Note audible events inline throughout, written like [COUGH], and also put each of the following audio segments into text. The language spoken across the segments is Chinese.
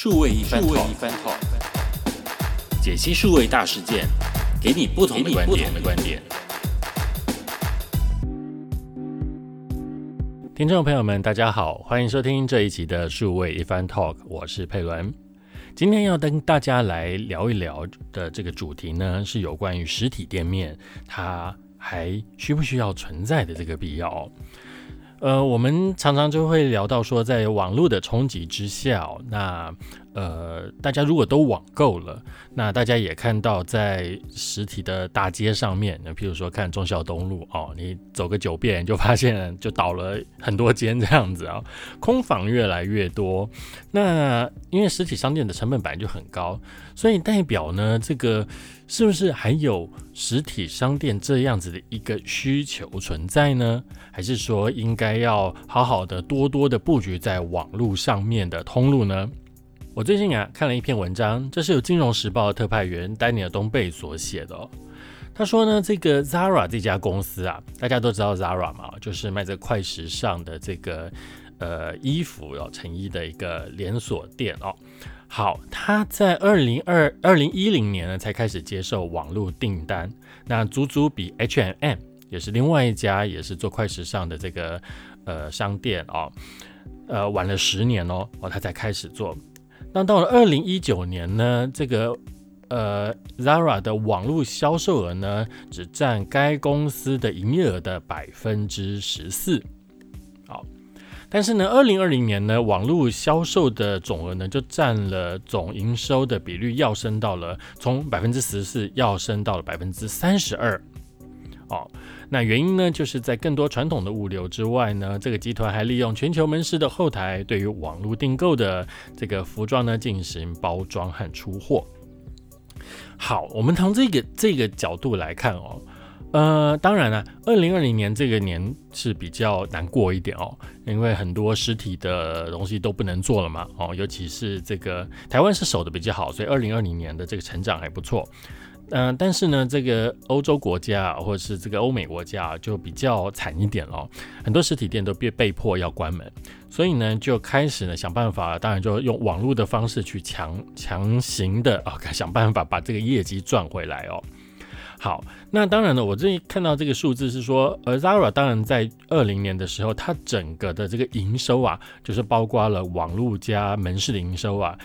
数位一番 talk，解析数位大事件，给你不同的观点。的观点。听众朋友们，大家好，欢迎收听这一集的数位一番 talk，我是佩伦。今天要跟大家来聊一聊的这个主题呢，是有关于实体店面它还需不需要存在的这个必要。呃，我们常常就会聊到说，在网络的冲击之下，那呃，大家如果都网购了，那大家也看到在实体的大街上面，那譬如说看中孝东路哦，你走个九遍就发现就倒了很多间这样子啊，空房越来越多。那因为实体商店的成本本来就很高，所以代表呢，这个是不是还有实体商店这样子的一个需求存在呢？还是说应该要好好的多多的布局在网络上面的通路呢？我最近啊看了一篇文章，这是由金融时报的特派员丹尼尔东贝所写的。哦他说呢，这个 Zara 这家公司啊，大家都知道 Zara 嘛，就是卖这快时尚的这个。呃，衣服哦，成衣的一个连锁店哦。好，他在二零二二零一零年呢，才开始接受网络订单，那足足比 H&M 也是另外一家也是做快时尚的这个呃商店哦，呃晚了十年哦，哦他才开始做。那到了二零一九年呢，这个呃 Zara 的网络销售额呢，只占该公司的营业额的百分之十四。好。但是呢，二零二零年呢，网络销售的总额呢，就占了总营收的比率，要升到了从百分之十四要升到了百分之三十二。哦，那原因呢，就是在更多传统的物流之外呢，这个集团还利用全球门市的后台，对于网络订购的这个服装呢，进行包装和出货。好，我们从这个这个角度来看哦。呃，当然了，二零二零年这个年是比较难过一点哦，因为很多实体的东西都不能做了嘛，哦，尤其是这个台湾是守的比较好，所以二零二零年的这个成长还不错。嗯，但是呢，这个欧洲国家或者是这个欧美国家就比较惨一点哦，很多实体店都被被迫要关门，所以呢，就开始呢想办法，当然就用网络的方式去强强行的啊想办法把这个业绩赚回来哦。好，那当然了，我这里看到这个数字是说，呃，Zara 当然在二零年的时候，它整个的这个营收啊，就是包括了网络加门市的营收啊，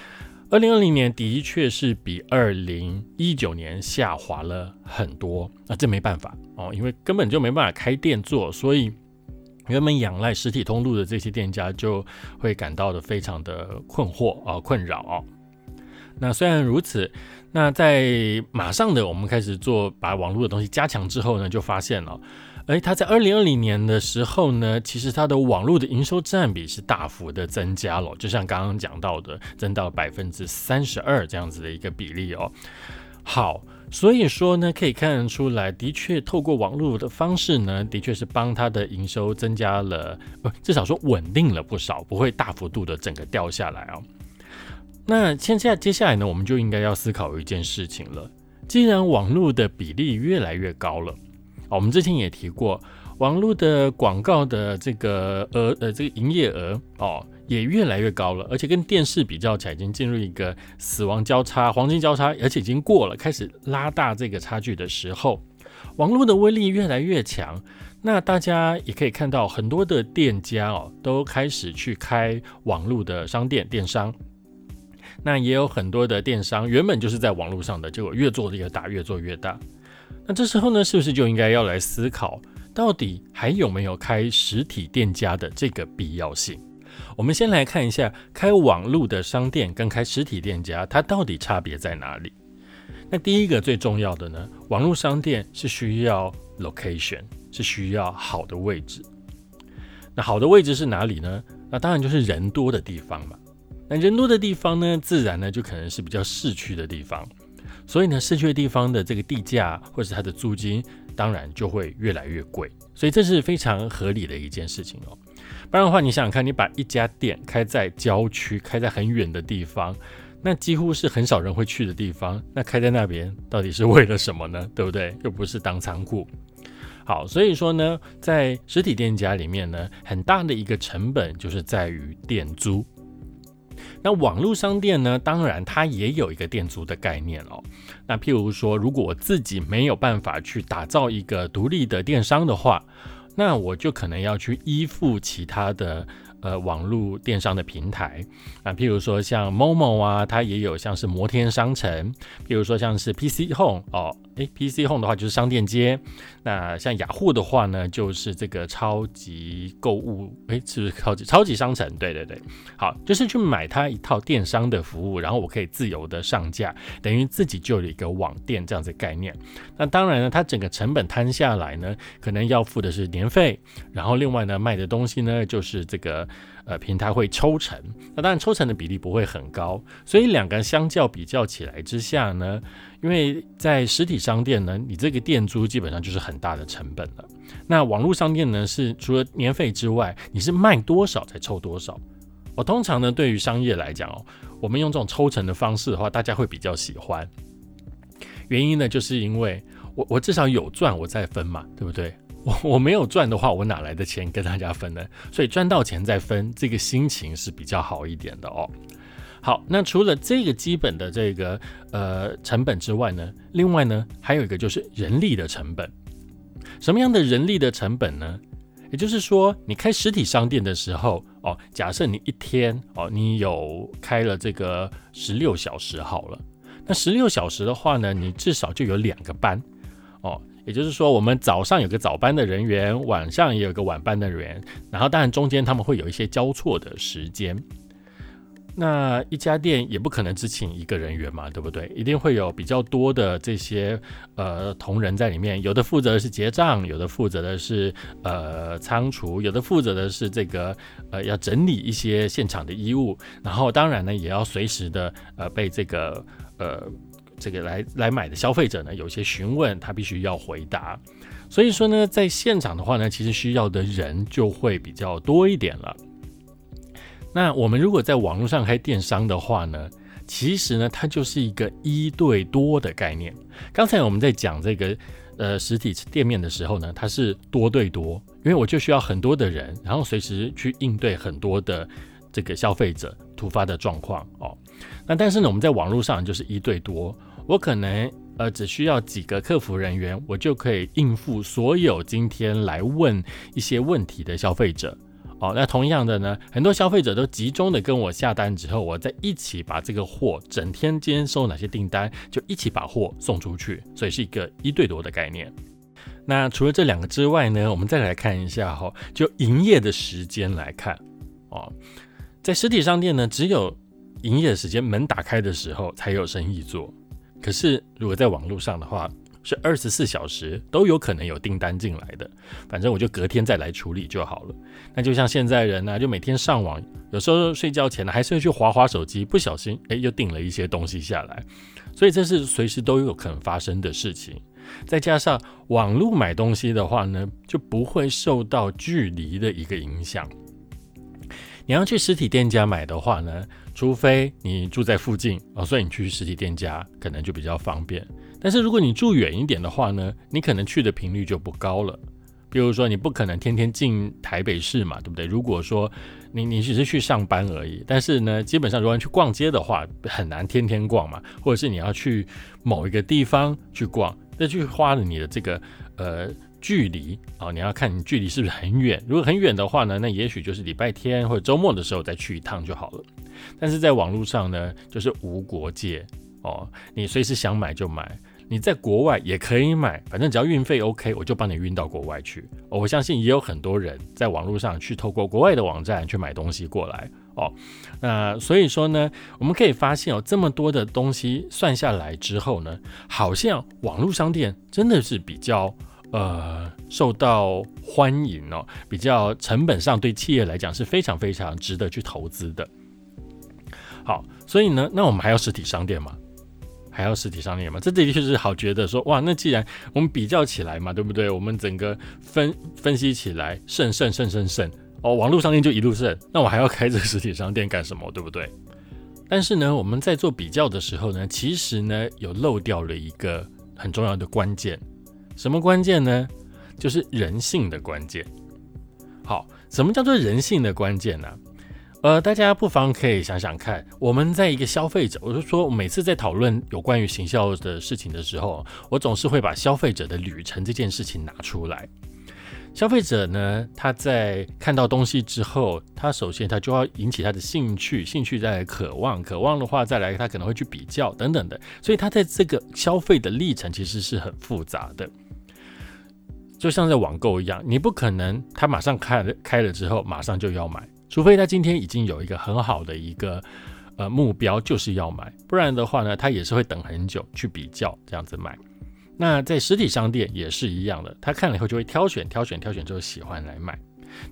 二零二零年的确是比二零一九年下滑了很多。那这没办法哦，因为根本就没办法开店做，所以原本仰赖实体通路的这些店家就会感到的非常的困惑啊，困扰哦。那虽然如此。那在马上的我们开始做把网络的东西加强之后呢，就发现了，而，它在二零二零年的时候呢，其实它的网络的营收占比是大幅的增加了，就像刚刚讲到的，增到百分之三十二这样子的一个比例哦。好，所以说呢，可以看得出来，的确透过网络的方式呢，的确是帮它的营收增加了，不，至少说稳定了不少，不会大幅度的整个掉下来哦。那现在接下来呢，我们就应该要思考一件事情了。既然网络的比例越来越高了，我们之前也提过，网络的广告的这个额呃这个营业额哦也越来越高了，而且跟电视比较起来，已经进入一个死亡交叉、黄金交叉，而且已经过了，开始拉大这个差距的时候，网络的威力越来越强。那大家也可以看到，很多的店家哦都开始去开网络的商店、电商。那也有很多的电商原本就是在网络上的，结果越做越大，越做越大。那这时候呢，是不是就应该要来思考，到底还有没有开实体店家的这个必要性？我们先来看一下，开网络的商店跟开实体店家，它到底差别在哪里？那第一个最重要的呢，网络商店是需要 location，是需要好的位置。那好的位置是哪里呢？那当然就是人多的地方嘛。那人多的地方呢，自然呢就可能是比较市区的地方，所以呢，市区的地方的这个地价或者它的租金，当然就会越来越贵，所以这是非常合理的一件事情哦。不然的话，你想想看，你把一家店开在郊区，开在很远的地方，那几乎是很少人会去的地方，那开在那边到底是为了什么呢？对不对？又不是当仓库。好，所以说呢，在实体店家里面呢，很大的一个成本就是在于店租。那网络商店呢？当然，它也有一个店租的概念哦。那譬如说，如果我自己没有办法去打造一个独立的电商的话，那我就可能要去依附其他的。呃，网络电商的平台啊，譬如说像 Momo 啊，它也有像是摩天商城，譬如说像是 PC Home 哦，诶 p c Home 的话就是商店街，那像雅虎的话呢，就是这个超级购物，诶，是不是超级超级商城？对对对，好，就是去买它一套电商的服务，然后我可以自由的上架，等于自己就有一个网店这样子概念。那当然呢，它整个成本摊下来呢，可能要付的是年费，然后另外呢，卖的东西呢，就是这个。呃，平台会抽成，那当然抽成的比例不会很高，所以两个相较比较起来之下呢，因为在实体商店呢，你这个店租基本上就是很大的成本了。那网络商店呢，是除了年费之外，你是卖多少才抽多少。我通常呢，对于商业来讲哦，我们用这种抽成的方式的话，大家会比较喜欢。原因呢，就是因为我我至少有赚，我再分嘛，对不对？我我没有赚的话，我哪来的钱跟大家分呢？所以赚到钱再分，这个心情是比较好一点的哦。好，那除了这个基本的这个呃成本之外呢，另外呢还有一个就是人力的成本。什么样的人力的成本呢？也就是说，你开实体商店的时候哦，假设你一天哦，你有开了这个十六小时好了，那十六小时的话呢，你至少就有两个班哦。也就是说，我们早上有个早班的人员，晚上也有个晚班的人员，然后当然中间他们会有一些交错的时间。那一家店也不可能只请一个人员嘛，对不对？一定会有比较多的这些呃同仁在里面，有的负责的是结账，有的负责的是呃仓储，有的负责的是这个呃要整理一些现场的衣物，然后当然呢也要随时的呃被这个呃。这个来来买的消费者呢，有些询问他必须要回答，所以说呢，在现场的话呢，其实需要的人就会比较多一点了。那我们如果在网络上开电商的话呢，其实呢，它就是一个一对多的概念。刚才我们在讲这个呃实体店面的时候呢，它是多对多，因为我就需要很多的人，然后随时去应对很多的这个消费者突发的状况哦。那但是呢，我们在网络上就是一对多。我可能呃只需要几个客服人员，我就可以应付所有今天来问一些问题的消费者。哦，那同样的呢，很多消费者都集中的跟我下单之后，我再一起把这个货，整天今天收哪些订单，就一起把货送出去，所以是一个一对多的概念。那除了这两个之外呢，我们再来看一下哈，就营业的时间来看哦，在实体商店呢，只有营业时间门打开的时候才有生意做。可是，如果在网络上的话，是二十四小时都有可能有订单进来的。反正我就隔天再来处理就好了。那就像现在人呢，就每天上网，有时候睡觉前呢，还是会去划划手机，不小心哎，又订了一些东西下来。所以这是随时都有可能发生的事情。再加上网络买东西的话呢，就不会受到距离的一个影响。你要去实体店家买的话呢？除非你住在附近哦，所以你去实体店家可能就比较方便。但是如果你住远一点的话呢，你可能去的频率就不高了。比如说，你不可能天天进台北市嘛，对不对？如果说你你只是去上班而已，但是呢，基本上如果去逛街的话，很难天天逛嘛。或者是你要去某一个地方去逛，那就花了你的这个呃。距离啊，你要看你距离是不是很远。如果很远的话呢，那也许就是礼拜天或者周末的时候再去一趟就好了。但是在网络上呢，就是无国界哦，你随时想买就买。你在国外也可以买，反正只要运费 OK，我就帮你运到国外去。我相信也有很多人在网络上去透过国外的网站去买东西过来哦。那所以说呢，我们可以发现哦，这么多的东西算下来之后呢，好像网络商店真的是比较。呃，受到欢迎哦，比较成本上对企业来讲是非常非常值得去投资的。好，所以呢，那我们还要实体商店吗？还要实体商店吗？这的确是好觉得说，哇，那既然我们比较起来嘛，对不对？我们整个分分析起来，胜胜胜胜胜哦，网络商店就一路胜，那我还要开这个实体商店干什么？对不对？但是呢，我们在做比较的时候呢，其实呢，有漏掉了一个很重要的关键。什么关键呢？就是人性的关键。好，什么叫做人性的关键呢？呃，大家不妨可以想想看，我们在一个消费者，我就说每次在讨论有关于行销的事情的时候，我总是会把消费者的旅程这件事情拿出来。消费者呢，他在看到东西之后，他首先他就要引起他的兴趣，兴趣再来渴望，渴望的话再来他可能会去比较等等的，所以他在这个消费的历程其实是很复杂的。就像在网购一样，你不可能他马上开了开了之后马上就要买。除非他今天已经有一个很好的一个呃目标，就是要买，不然的话呢，他也是会等很久去比较这样子买。那在实体商店也是一样的，他看了以后就会挑选、挑选、挑选之后喜欢来买。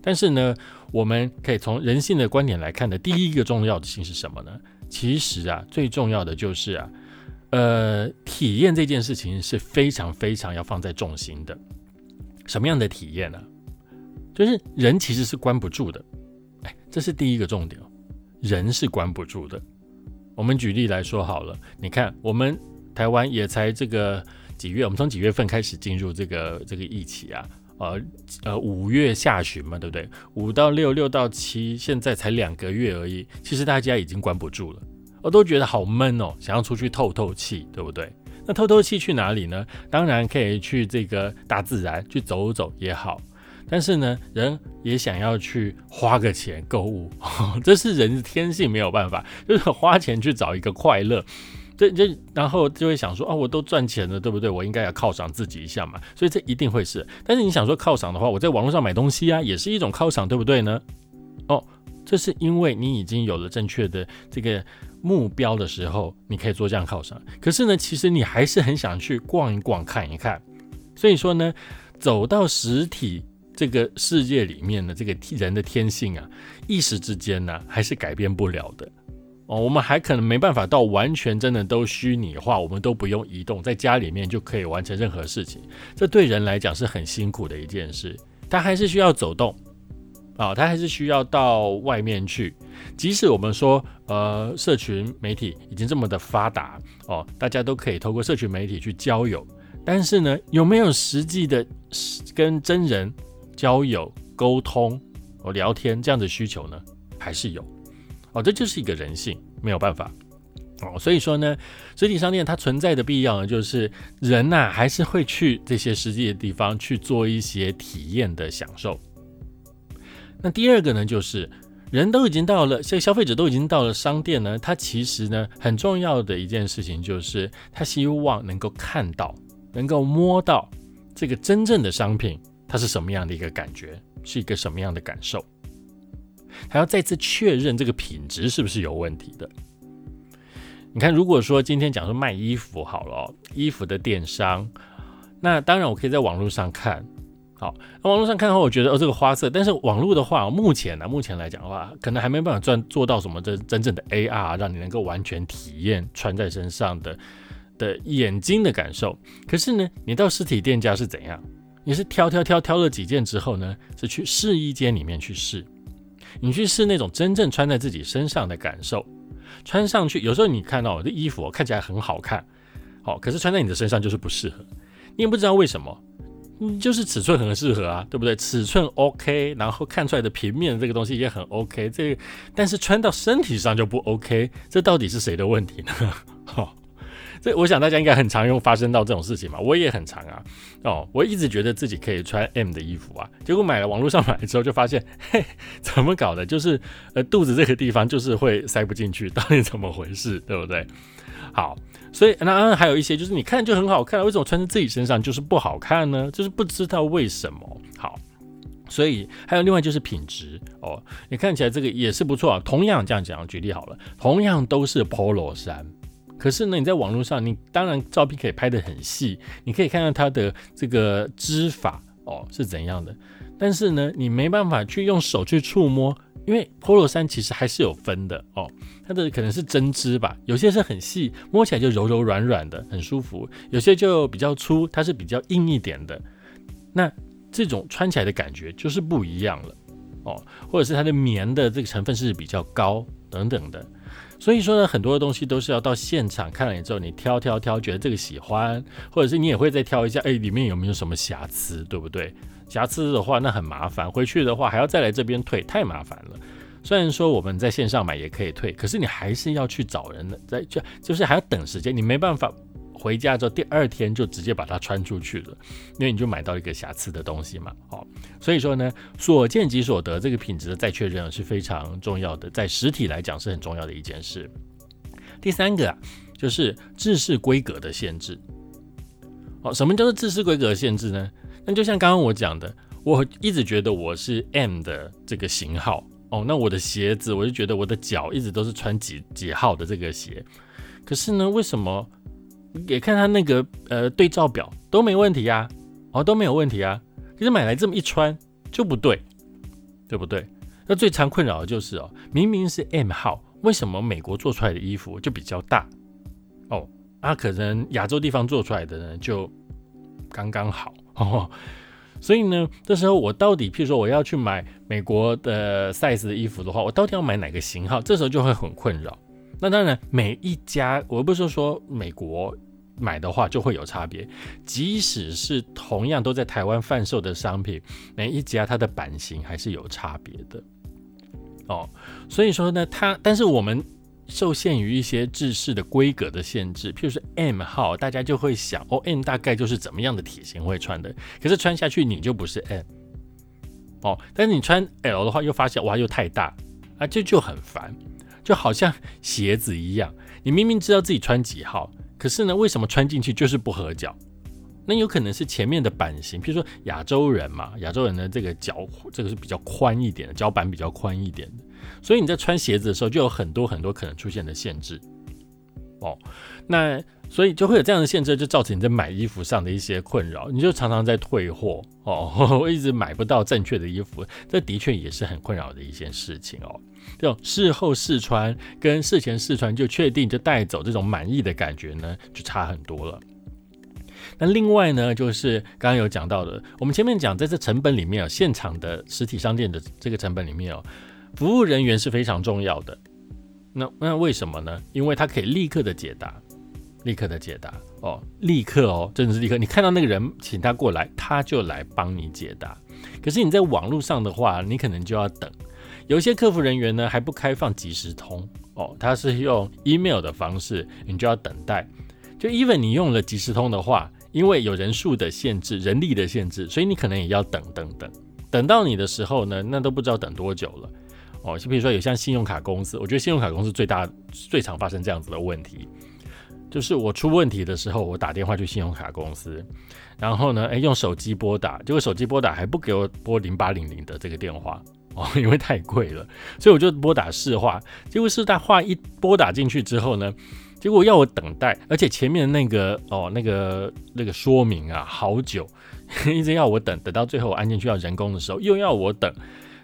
但是呢，我们可以从人性的观点来看的，第一个重要的性是什么呢？其实啊，最重要的就是啊，呃，体验这件事情是非常非常要放在重心的。什么样的体验呢？就是人其实是关不住的。哎，这是第一个重点，人是关不住的。我们举例来说好了，你看我们台湾也才这个几月，我们从几月份开始进入这个这个疫情啊？呃呃，五月下旬嘛，对不对？五到六，六到七，现在才两个月而已。其实大家已经关不住了，我都觉得好闷哦，想要出去透透气，对不对？那透透气去哪里呢？当然可以去这个大自然去走走也好。但是呢，人也想要去花个钱购物，[LAUGHS] 这是人的天性，没有办法，就是花钱去找一个快乐。这这，然后就会想说，啊，我都赚钱了，对不对？我应该要犒赏自己一下嘛。所以这一定会是。但是你想说犒赏的话，我在网络上买东西啊，也是一种犒赏，对不对呢？哦，这是因为你已经有了正确的这个目标的时候，你可以做这样犒赏。可是呢，其实你还是很想去逛一逛、看一看。所以说呢，走到实体。这个世界里面的这个人的天性啊，一时之间呢，还是改变不了的哦。我们还可能没办法到完全真的都虚拟化，我们都不用移动，在家里面就可以完成任何事情。这对人来讲是很辛苦的一件事，他还是需要走动啊，他还是需要到外面去。即使我们说，呃，社群媒体已经这么的发达哦，大家都可以透过社群媒体去交友，但是呢，有没有实际的跟真人？交友、沟通、哦聊天这样的需求呢，还是有哦，这就是一个人性，没有办法哦。所以说呢，实体商店它存在的必要呢，就是人呐还是会去这些实际的地方去做一些体验的享受。那第二个呢，就是人都已经到了，这消费者都已经到了商店呢，他其实呢很重要的一件事情就是他希望能够看到、能够摸到这个真正的商品。它是什么样的一个感觉？是一个什么样的感受？还要再次确认这个品质是不是有问题的？你看，如果说今天讲说卖衣服好了，衣服的电商，那当然我可以在网络上看，好，那网络上看的话，我觉得哦这个花色，但是网络的话，目前呢，目前来讲的话，可能还没办法赚做到什么真真正的 AR，让你能够完全体验穿在身上的的眼睛的感受。可是呢，你到实体店家是怎样？你是挑挑挑挑了几件之后呢，是去试衣间里面去试，你去试那种真正穿在自己身上的感受，穿上去有时候你看到我的衣服看起来很好看，好，可是穿在你的身上就是不适合，你也不知道为什么，就是尺寸很适合啊，对不对？尺寸 OK，然后看出来的平面这个东西也很 OK，这但是穿到身体上就不 OK，这到底是谁的问题呢？[LAUGHS] 好。这我想大家应该很常用发生到这种事情嘛，我也很常啊。哦，我一直觉得自己可以穿 M 的衣服啊，结果买了网络上买之后就发现，[LAUGHS] 嘿，怎么搞的？就是呃肚子这个地方就是会塞不进去，到底怎么回事？对不对？好，所以那还有一些就是你看就很好看，为什么穿在自己身上就是不好看呢？就是不知道为什么。好，所以还有另外就是品质哦，你看起来这个也是不错啊。同样这样讲，举例好了，同样都是 Polo 衫。可是呢，你在网络上，你当然照片可以拍得很细，你可以看到它的这个织法哦是怎样的。但是呢，你没办法去用手去触摸，因为 Polo 衫其实还是有分的哦。它的可能是针织吧，有些是很细，摸起来就柔柔软软的，很舒服；有些就比较粗，它是比较硬一点的。那这种穿起来的感觉就是不一样了哦，或者是它的棉的这个成分是比较高等等的。所以说呢，很多的东西都是要到现场看了之后，你挑挑挑，觉得这个喜欢，或者是你也会再挑一下，哎，里面有没有什么瑕疵，对不对？瑕疵的话，那很麻烦，回去的话还要再来这边退，太麻烦了。虽然说我们在线上买也可以退，可是你还是要去找人的，在就就是还要等时间，你没办法回家之后第二天就直接把它穿出去了，因为你就买到一个瑕疵的东西嘛。哦，所以说呢，所见即所得，这个品质的再确认是非常重要的，在实体来讲是很重要的一件事。第三个啊，就是制式规格的限制。哦，什么叫做制式规格的限制呢？那就像刚刚我讲的。我一直觉得我是 M 的这个型号哦，那我的鞋子我就觉得我的脚一直都是穿几几号的这个鞋，可是呢，为什么也看他那个呃对照表都没问题啊？哦，都没有问题啊，可是买来这么一穿就不对，对不对？那最常困扰的就是哦，明明是 M 号，为什么美国做出来的衣服就比较大？哦，啊，可能亚洲地方做出来的呢就刚刚好哦。所以呢，这时候我到底，譬如说我要去买美国的 size 的衣服的话，我到底要买哪个型号？这时候就会很困扰。那当然，每一家我不是说美国买的话就会有差别，即使是同样都在台湾贩售的商品，每一家它的版型还是有差别的。哦，所以说呢，它但是我们。受限于一些制式的规格的限制，譬如说 M 号，大家就会想，哦，M 大概就是怎么样的体型会穿的，可是穿下去你就不是 M，哦，但是你穿 L 的话，又发现哇，又太大，啊，这就很烦，就好像鞋子一样，你明明知道自己穿几号，可是呢，为什么穿进去就是不合脚？那有可能是前面的版型，譬如说亚洲人嘛，亚洲人的这个脚，这个是比较宽一点的，脚板比较宽一点的。所以你在穿鞋子的时候，就有很多很多可能出现的限制哦。那所以就会有这样的限制，就造成你在买衣服上的一些困扰。你就常常在退货哦，一直买不到正确的衣服，这的确也是很困扰的一件事情哦。这种事后试穿跟事前试穿就确定就带走这种满意的感觉呢，就差很多了。那另外呢，就是刚刚有讲到的，我们前面讲在这成本里面哦，现场的实体商店的这个成本里面哦。服务人员是非常重要的，那那为什么呢？因为他可以立刻的解答，立刻的解答哦，立刻哦，真的是立刻。你看到那个人，请他过来，他就来帮你解答。可是你在网络上的话，你可能就要等。有些客服人员呢还不开放即时通哦，他是用 email 的方式，你就要等待。就 even 你用了即时通的话，因为有人数的限制、人力的限制，所以你可能也要等等等。等到你的时候呢，那都不知道等多久了。哦，就比如说有像信用卡公司，我觉得信用卡公司最大最常发生这样子的问题，就是我出问题的时候，我打电话去信用卡公司，然后呢，哎，用手机拨打，结果手机拨打还不给我拨零八零零的这个电话 [LAUGHS] 哦，因为太贵了，所以我就拨打市话，结果市话一拨打进去之后呢，结果要我等待，而且前面那个哦那个那个说明啊，好久，[LAUGHS] 一直要我等，等到最后我按进去要人工的时候，又要我等。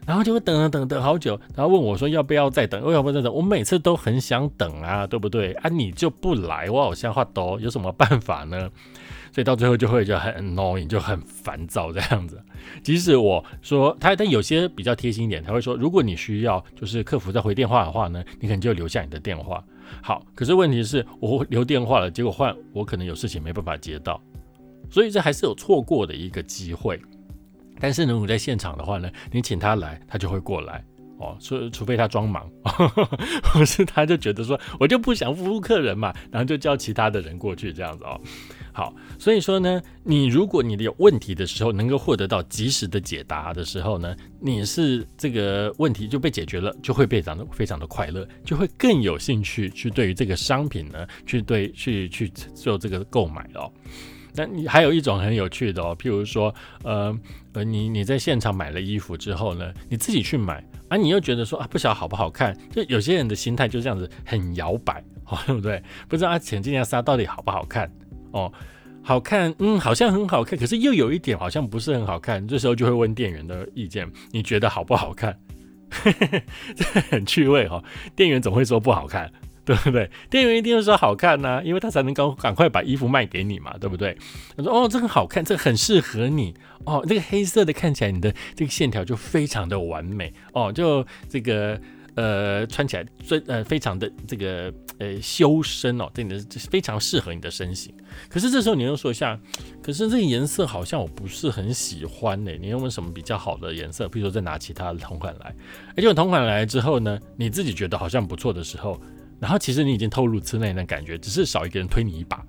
然后就会等等等好久，然后问我说要不要再等，要不要再等？我每次都很想等啊，对不对？啊，你就不来，我好像话多，有什么办法呢？[LAUGHS] 所以到最后就会就很 annoying，就很烦躁这样子。即使我说他，但有些比较贴心一点，他会说，如果你需要就是客服再回电话的话呢，你可能就留下你的电话。好，可是问题是我留电话了，结果换我可能有事情没办法接到，所以这还是有错过的一个机会。但是如果在现场的话呢，你请他来，他就会过来哦。除除非他装忙，[LAUGHS] 或是他就觉得说我就不想服务客人嘛，然后就叫其他的人过去这样子哦。好，所以说呢，你如果你有问题的时候能够获得到及时的解答的时候呢，你是这个问题就被解决了，就会非常的非常的快乐，就会更有兴趣去对于这个商品呢去对去去做这个购买哦。那你还有一种很有趣的哦，譬如说，呃呃，你你在现场买了衣服之后呢，你自己去买，啊，你又觉得说啊，不晓得好不好看，就有些人的心态就这样子，很摇摆，哦，[LAUGHS] 对不对？不知道啊，前这件纱到底好不好看？哦，好看，嗯，好像很好看，可是又有一点好像不是很好看，这时候就会问店员的意见，你觉得好不好看？[LAUGHS] 这很趣味哈，店员总会说不好看。对不对？店员一定会说好看呐，因为他才能赶赶快把衣服卖给你嘛，对不对？他说哦，这个好看，这个很适合你哦，这个黑色的看起来你的这个线条就非常的完美哦，就这个呃穿起来最呃非常的这个呃修身哦，对你的非常适合你的身形。可是这时候你又说一下，可是这个颜色好像我不是很喜欢呢。你有没有什么比较好的颜色？比如说再拿其他的同款来，而且同款来之后呢，你自己觉得好像不错的时候，然后其实你已经透露吃内的感觉，只是少一个人推你一把，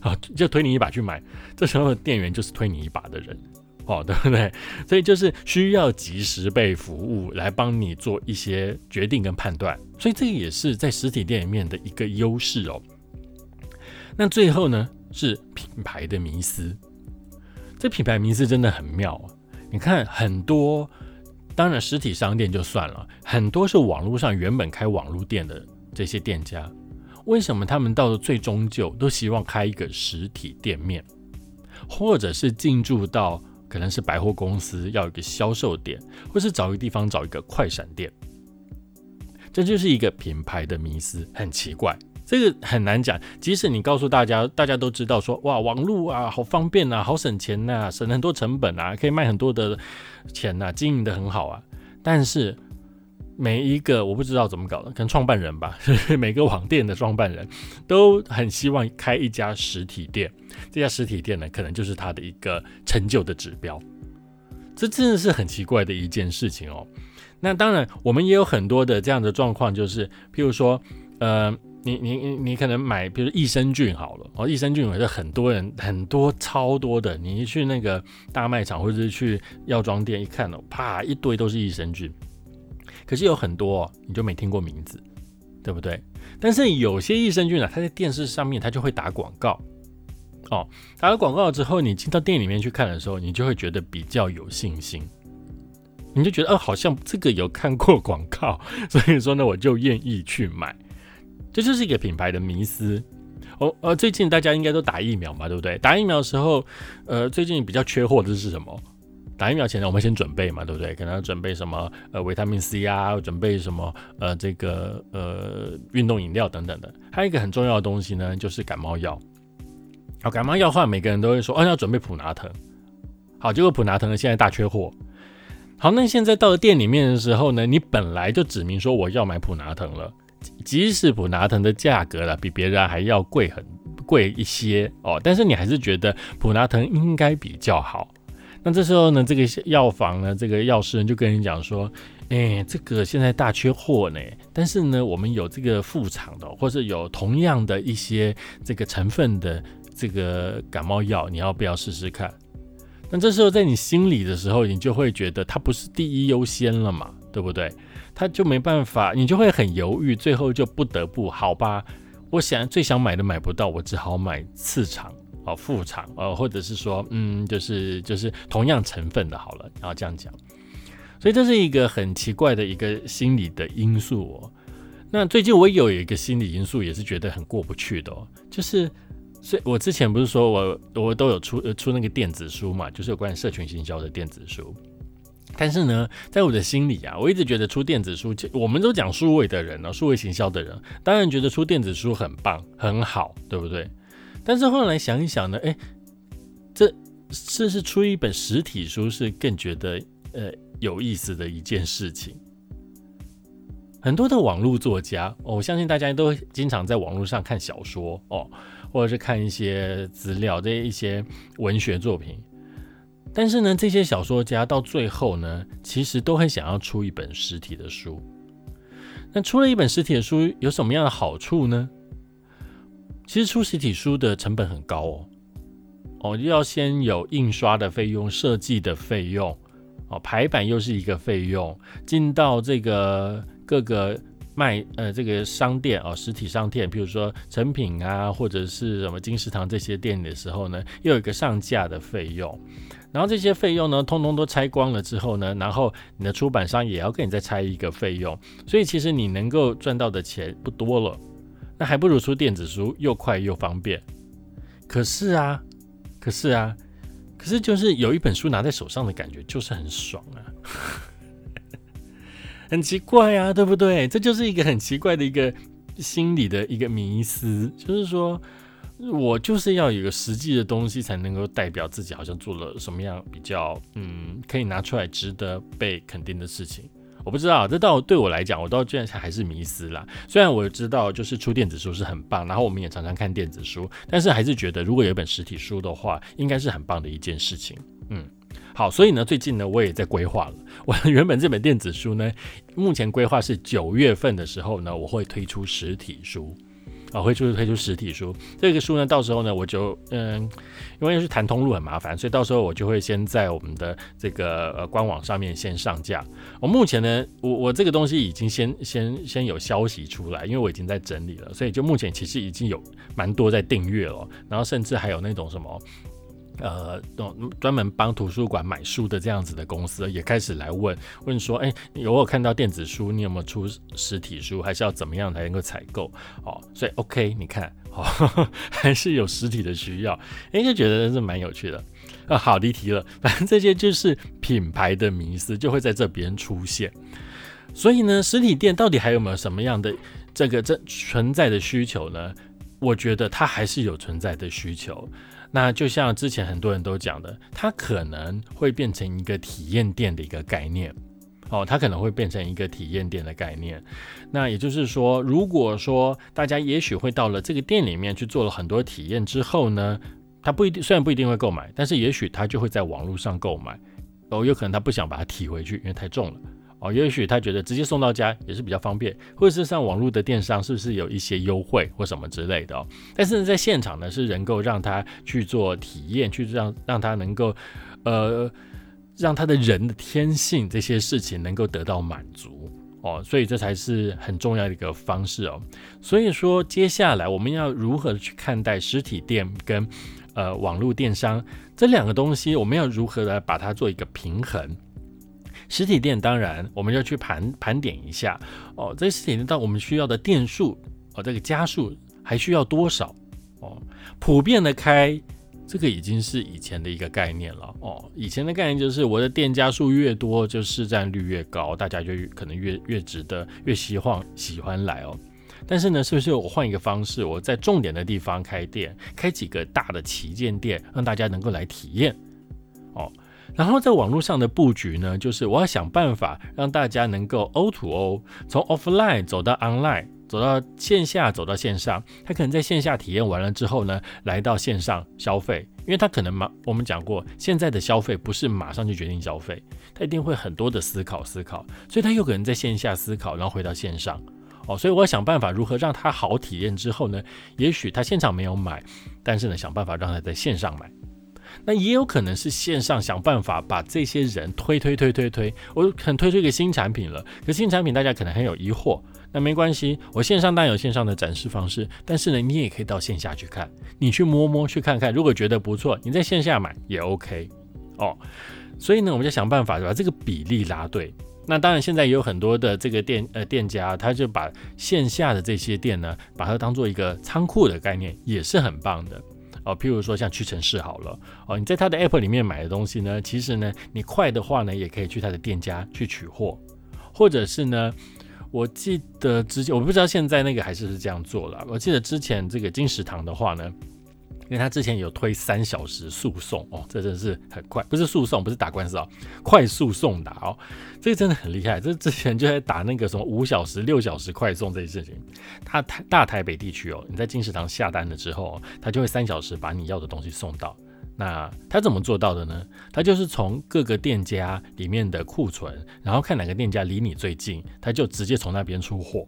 啊，就推你一把去买。这时候店员就是推你一把的人。哦，[LAUGHS] 对不对？所以就是需要及时被服务来帮你做一些决定跟判断，所以这也是在实体店里面的一个优势哦。那最后呢，是品牌的迷思。这品牌迷思真的很妙啊！你看很多，当然实体商店就算了，很多是网络上原本开网络店的这些店家，为什么他们到了最终就都希望开一个实体店面，或者是进驻到？可能是百货公司要一个销售点，或是找一个地方找一个快闪店，这就是一个品牌的迷思，很奇怪，这个很难讲。即使你告诉大家，大家都知道说，哇，网络啊，好方便啊，好省钱呐，省很多成本啊，可以卖很多的钱呐，经营的很好啊，但是。每一个我不知道怎么搞的，可能创办人吧，[LAUGHS] 每个网店的创办人都很希望开一家实体店。这家实体店呢，可能就是他的一个成就的指标。这真的是很奇怪的一件事情哦。那当然，我们也有很多的这样的状况，就是譬如说，呃，你你你你可能买，比如益生菌好了，哦，益生菌也是很多人很多超多的。你一去那个大卖场或者是去药妆店一看哦，啪一堆都是益生菌。可是有很多你就没听过名字，对不对？但是有些益生菌呢，它在电视上面它就会打广告，哦，打了广告之后，你进到店里面去看的时候，你就会觉得比较有信心，你就觉得哦，好像这个有看过广告，[LAUGHS] 所以说呢，我就愿意去买。这就是一个品牌的迷思。哦，呃，最近大家应该都打疫苗嘛，对不对？打疫苗的时候，呃，最近比较缺货的是什么？打疫苗前呢，我们先准备嘛，对不对？可能要准备什么呃维他命 C 啊，准备什么呃这个呃运动饮料等等的。还有一个很重要的东西呢，就是感冒药。好，感冒药话，每个人都会说哦要准备普拿疼。好，结果普拿疼呢现在大缺货。好，那现在到了店里面的时候呢，你本来就指明说我要买普拿疼了，即使普拿疼的价格了比别人还要贵很贵一些哦，但是你还是觉得普拿疼应该比较好。那这时候呢，这个药房呢，这个药师人就跟你讲说，哎，这个现在大缺货呢，但是呢，我们有这个副厂的，或者有同样的一些这个成分的这个感冒药，你要不要试试看？那这时候在你心里的时候，你就会觉得它不是第一优先了嘛，对不对？他就没办法，你就会很犹豫，最后就不得不好吧？我想最想买的买不到，我只好买次厂。哦，副厂，呃，或者是说，嗯，就是就是同样成分的，好了，然后这样讲，所以这是一个很奇怪的一个心理的因素哦。那最近我有一个心理因素，也是觉得很过不去的哦，就是，所以我之前不是说我我都有出出那个电子书嘛，就是有关社群行销的电子书，但是呢，在我的心里啊，我一直觉得出电子书，我们都讲数位的人呢，数位行销的人，当然觉得出电子书很棒很好，对不对？但是后来想一想呢，哎，这这是出一本实体书是更觉得呃有意思的一件事情。很多的网络作家，我相信大家都经常在网络上看小说哦，或者是看一些资料这一些文学作品。但是呢，这些小说家到最后呢，其实都很想要出一本实体的书。那出了一本实体的书有什么样的好处呢？其实出实体书的成本很高哦，哦，要先有印刷的费用、设计的费用，哦，排版又是一个费用，进到这个各个卖呃这个商店哦，实体商店，比如说成品啊，或者是什么金石堂这些店的时候呢，又有一个上架的费用，然后这些费用呢，通通都拆光了之后呢，然后你的出版商也要跟你再拆一个费用，所以其实你能够赚到的钱不多了。那还不如出电子书，又快又方便。可是啊，可是啊，可是就是有一本书拿在手上的感觉，就是很爽啊，[LAUGHS] 很奇怪啊，对不对？这就是一个很奇怪的一个心理的一个迷思，就是说我就是要有个实际的东西，才能够代表自己好像做了什么样比较嗯可以拿出来值得被肯定的事情。我不知道，这到对我来讲，我到现在还是迷思啦。虽然我知道就是出电子书是很棒，然后我们也常常看电子书，但是还是觉得如果有一本实体书的话，应该是很棒的一件事情。嗯，好，所以呢，最近呢，我也在规划了。我 [LAUGHS] 原本这本电子书呢，目前规划是九月份的时候呢，我会推出实体书。啊，会出推出实体书，这个书呢，到时候呢，我就嗯，因为是谈通路很麻烦，所以到时候我就会先在我们的这个呃官网上面先上架。我目前呢，我我这个东西已经先先先有消息出来，因为我已经在整理了，所以就目前其实已经有蛮多在订阅了，然后甚至还有那种什么。呃，专门帮图书馆买书的这样子的公司也开始来问问说，哎，你有我看到电子书，你有没有出实体书？还是要怎么样才能够采购？哦，所以 OK，你看，哦，还是有实体的需要，哎，就觉得是蛮有趣的。好离题了，反正这些就是品牌的迷思就会在这边出现。所以呢，实体店到底还有没有什么样的这个这存在的需求呢？我觉得它还是有存在的需求。那就像之前很多人都讲的，它可能会变成一个体验店的一个概念，哦，它可能会变成一个体验店的概念。那也就是说，如果说大家也许会到了这个店里面去做了很多体验之后呢，他不一定，虽然不一定会购买，但是也许他就会在网络上购买，哦，有可能他不想把它提回去，因为太重了。哦，也许他觉得直接送到家也是比较方便，或者是像网络的电商是不是有一些优惠或什么之类的哦？但是呢，在现场呢是能够让他去做体验，去让让他能够，呃，让他的人的天性这些事情能够得到满足哦，所以这才是很重要的一个方式哦。所以说，接下来我们要如何去看待实体店跟呃网络电商这两个东西？我们要如何来把它做一个平衡？实体店当然，我们要去盘盘点一下哦。这实体店到我们需要的店数哦，这个家数还需要多少哦？普遍的开，这个已经是以前的一个概念了哦。以前的概念就是我的店家数越多，就市占率越高，大家就可能越越值得，越希望喜欢来哦。但是呢，是不是我换一个方式，我在重点的地方开店，开几个大的旗舰店，让大家能够来体验哦？然后在网络上的布局呢，就是我要想办法让大家能够 O to O，从 offline 走到 online，走到线下，走到线上。他可能在线下体验完了之后呢，来到线上消费，因为他可能马我们讲过，现在的消费不是马上就决定消费，他一定会很多的思考思考，所以他有可能在线下思考，然后回到线上。哦，所以我要想办法如何让他好体验之后呢，也许他现场没有买，但是呢，想办法让他在线上买。那也有可能是线上想办法把这些人推推推推推，我很推出一个新产品了，可新产品大家可能很有疑惑，那没关系，我线上当然有线上的展示方式，但是呢，你也可以到线下去看，你去摸摸去看看，如果觉得不错，你在线下买也 OK 哦。所以呢，我们就想办法把这个比例拉对。那当然现在也有很多的这个店呃店家，他就把线下的这些店呢，把它当做一个仓库的概念，也是很棒的。哦，譬如说像屈臣氏好了，哦，你在他的 App 里面买的东西呢，其实呢，你快的话呢，也可以去他的店家去取货，或者是呢，我记得之前我不知道现在那个还是不是这样做了，我记得之前这个金石堂的话呢。因为他之前有推三小时速送哦，这真的是很快，不是速送，不是打官司哦，快速送达哦，这个真的很厉害。这之前就在打那个什么五小时、六小时快送这些事情。他台大台北地区哦，你在金石堂下单了之后，他就会三小时把你要的东西送到。那他怎么做到的呢？他就是从各个店家里面的库存，然后看哪个店家离你最近，他就直接从那边出货。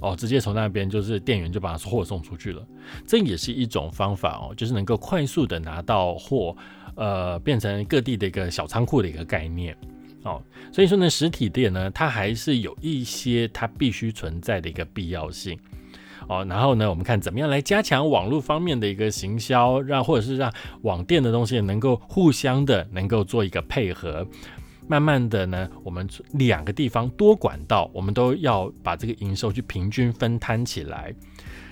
哦，直接从那边就是店员就把货送出去了，这也是一种方法哦，就是能够快速的拿到货，呃，变成各地的一个小仓库的一个概念哦。所以说呢，实体店呢，它还是有一些它必须存在的一个必要性哦。然后呢，我们看怎么样来加强网络方面的一个行销，让或者是让网店的东西能够互相的能够做一个配合。慢慢的呢，我们两个地方多管道，我们都要把这个营收去平均分摊起来，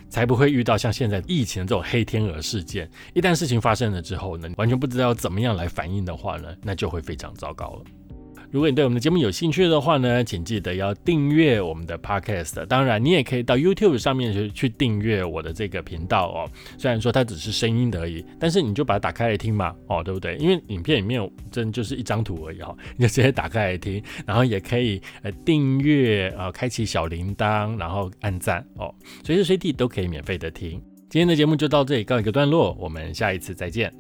才不会遇到像现在疫情这种黑天鹅事件。一旦事情发生了之后呢，完全不知道怎么样来反应的话呢，那就会非常糟糕了。如果你对我们的节目有兴趣的话呢，请记得要订阅我们的 podcast。当然，你也可以到 YouTube 上面去去订阅我的这个频道哦。虽然说它只是声音而已，但是你就把它打开来听嘛，哦，对不对？因为影片里面真就是一张图而已哈，[LAUGHS] 你就直接打开来听，然后也可以呃订阅啊，开启小铃铛，然后按赞哦，随时随地都可以免费的听。今天的节目就到这里告一个段落，我们下一次再见。